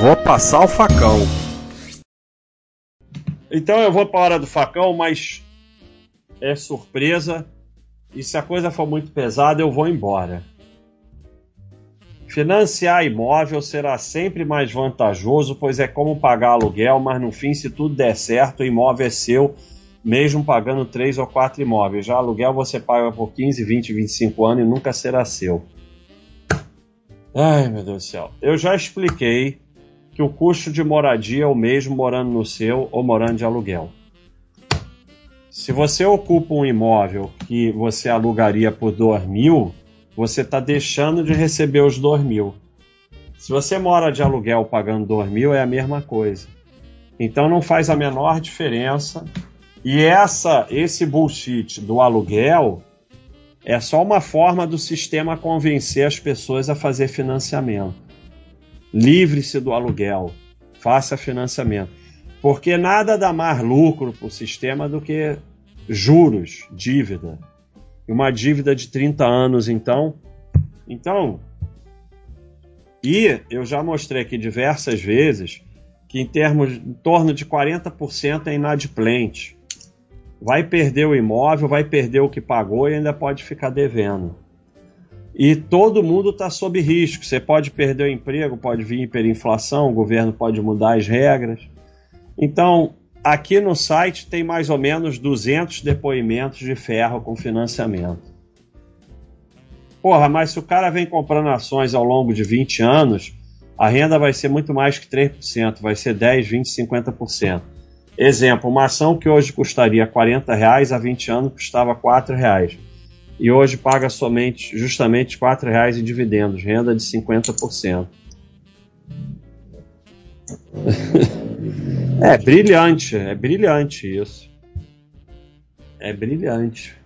Vou passar o facão. Então eu vou para a hora do facão, mas é surpresa. E se a coisa for muito pesada, eu vou embora. Financiar imóvel será sempre mais vantajoso, pois é como pagar aluguel, mas no fim, se tudo der certo, o imóvel é seu, mesmo pagando três ou quatro imóveis. Já aluguel você paga por 15, 20, 25 anos e nunca será seu. Ai, meu Deus do céu. Eu já expliquei que o custo de moradia é o mesmo morando no seu ou morando de aluguel. Se você ocupa um imóvel que você alugaria por 2 mil, você está deixando de receber os 2 mil. Se você mora de aluguel pagando 2 mil, é a mesma coisa. Então não faz a menor diferença. E essa, esse bullshit do aluguel é só uma forma do sistema convencer as pessoas a fazer financiamento. Livre-se do aluguel, faça financiamento. Porque nada dá mais lucro para o sistema do que juros, dívida. Uma dívida de 30 anos, então. Então. E eu já mostrei aqui diversas vezes que em termos em torno de 40% é inadimplente vai perder o imóvel, vai perder o que pagou e ainda pode ficar devendo. E todo mundo está sob risco. Você pode perder o emprego, pode vir hiperinflação, o governo pode mudar as regras. Então, aqui no site tem mais ou menos 200 depoimentos de ferro com financiamento. Porra, mas se o cara vem comprando ações ao longo de 20 anos, a renda vai ser muito mais que 3%, vai ser 10, 20, 50%. Exemplo, uma ação que hoje custaria 40 reais há 20 anos custava 4 reais. E hoje paga somente, justamente 4 reais em dividendos, renda de 50%. é brilhante, é brilhante isso. É brilhante.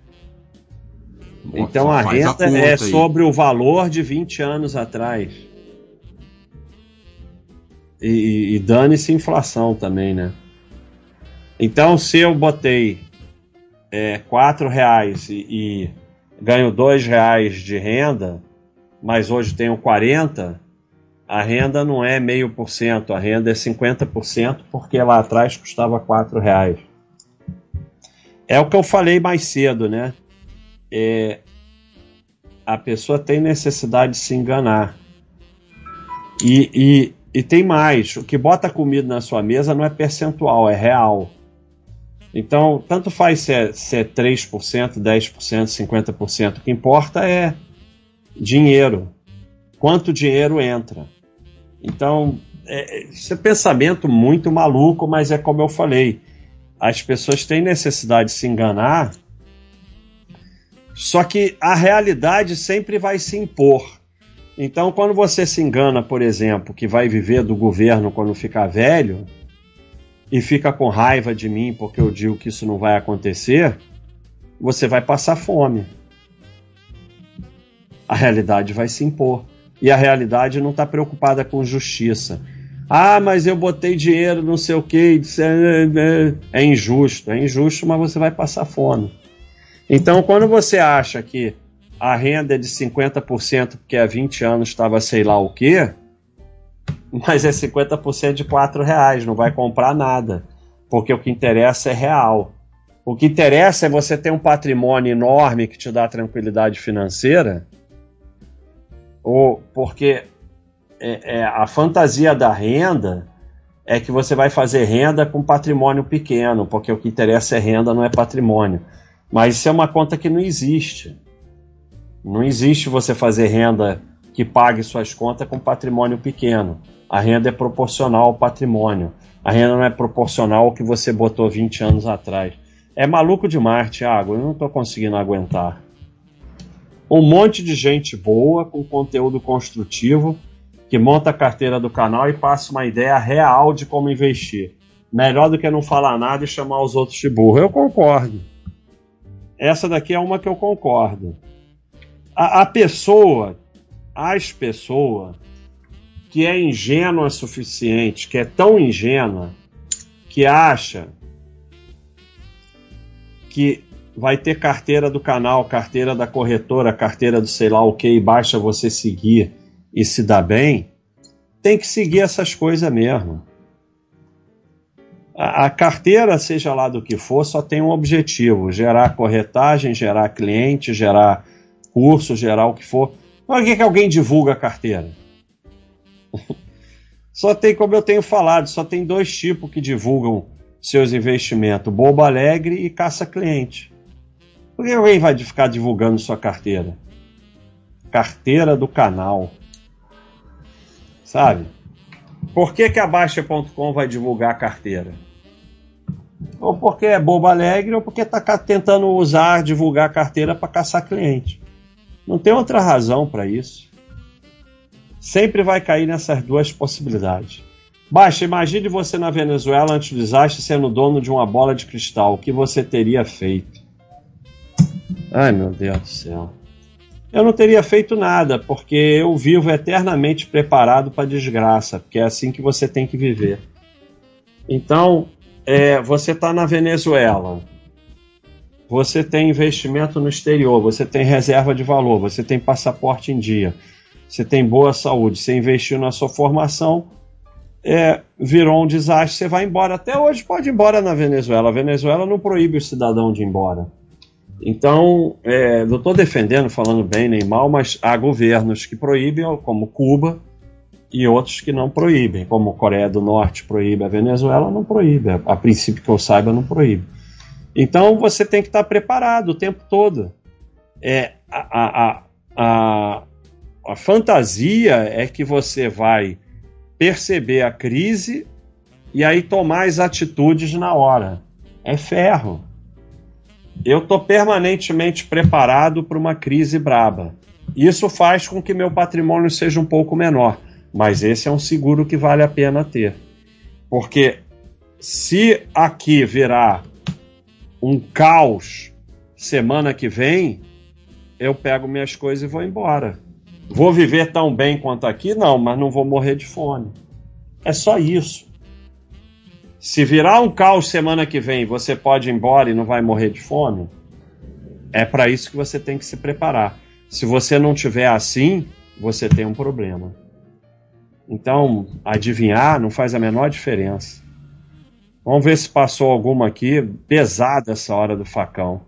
Então a renda a é sobre o valor de 20 anos atrás. E, e dane-se inflação também, né? Então, se eu botei é, 4 reais e, e ganho 2 reais de renda, mas hoje tenho 40, a renda não é meio por cento, a renda é 50%, porque lá atrás custava 4 reais. É o que eu falei mais cedo, né? É, a pessoa tem necessidade de se enganar. E, e, e tem mais: o que bota comida na sua mesa não é percentual, é real. Então, tanto faz se é, se é 3%, 10%, 50%. O que importa é dinheiro. Quanto dinheiro entra. Então, é, isso é pensamento muito maluco, mas é como eu falei. As pessoas têm necessidade de se enganar, só que a realidade sempre vai se impor. Então, quando você se engana, por exemplo, que vai viver do governo quando ficar velho, e fica com raiva de mim porque eu digo que isso não vai acontecer, você vai passar fome. A realidade vai se impor. E a realidade não está preocupada com justiça. Ah, mas eu botei dinheiro, não sei o que. É injusto. É injusto, mas você vai passar fome. Então, quando você acha que a renda é de 50% porque há 20 anos estava sei lá o quê, mas é 50% de 4 reais, não vai comprar nada, porque o que interessa é real. O que interessa é você ter um patrimônio enorme que te dá tranquilidade financeira, ou porque é, é, a fantasia da renda é que você vai fazer renda com patrimônio pequeno, porque o que interessa é renda, não é patrimônio. Mas isso é uma conta que não existe. Não existe você fazer renda que pague suas contas com patrimônio pequeno. A renda é proporcional ao patrimônio. A renda não é proporcional ao que você botou 20 anos atrás. É maluco demais, Thiago. Eu não estou conseguindo aguentar. Um monte de gente boa, com conteúdo construtivo, que monta a carteira do canal e passa uma ideia real de como investir. Melhor do que não falar nada e chamar os outros de burro. Eu concordo. Essa daqui é uma que eu concordo. A, a pessoa, as pessoas, que é ingênua o suficiente, que é tão ingênua, que acha que vai ter carteira do canal, carteira da corretora, carteira do sei lá o que, e basta você seguir e se dar bem, tem que seguir essas coisas mesmo. A, carteira, seja lá do que for, só tem um objetivo: gerar corretagem, gerar cliente, gerar curso, gerar o que for. Por que, que alguém divulga a carteira? Só tem, como eu tenho falado, só tem dois tipos que divulgam seus investimentos: bobo alegre e caça-cliente. Por que alguém vai ficar divulgando sua carteira? Carteira do canal. Sabe? Por que, que a Baixa.com vai divulgar a carteira? Ou porque é bobo alegre, ou porque está tentando usar, divulgar a carteira para caçar cliente. Não tem outra razão para isso. Sempre vai cair nessas duas possibilidades. Baixa, imagine você na Venezuela antes do desastre sendo dono de uma bola de cristal. O que você teria feito? Ai meu Deus do céu eu não teria feito nada, porque eu vivo eternamente preparado para desgraça, porque é assim que você tem que viver. Então, é, você está na Venezuela, você tem investimento no exterior, você tem reserva de valor, você tem passaporte em dia, você tem boa saúde, você investiu na sua formação, é, virou um desastre, você vai embora. Até hoje pode ir embora na Venezuela. A Venezuela não proíbe o cidadão de ir embora. Então, é, não estou defendendo, falando bem nem mal, mas há governos que proíbem, como Cuba, e outros que não proíbem, como Coreia do Norte proíbe, a Venezuela não proíbe, a, princípio que eu saiba, não proíbe. Então, você tem que estar preparado o tempo todo. É, a, a, a, a fantasia é que você vai perceber a crise e aí tomar as atitudes na hora. É ferro eu estou permanentemente preparado para uma crise braba. Isso faz com que meu patrimônio seja um pouco menor, mas esse é um seguro que vale a pena ter. Porque se aqui virar um caos semana que vem, eu pego minhas coisas e vou embora. Vou viver tão bem quanto aqui? Não, mas não vou morrer de fome. É só isso. Se virar um caos semana que vem, você pode ir embora e não vai morrer de fome. É para isso que você tem que se preparar. Se você não tiver assim, você tem um problema. Então, adivinhar não faz a menor diferença. Vamos ver se passou alguma aqui pesada essa hora do facão.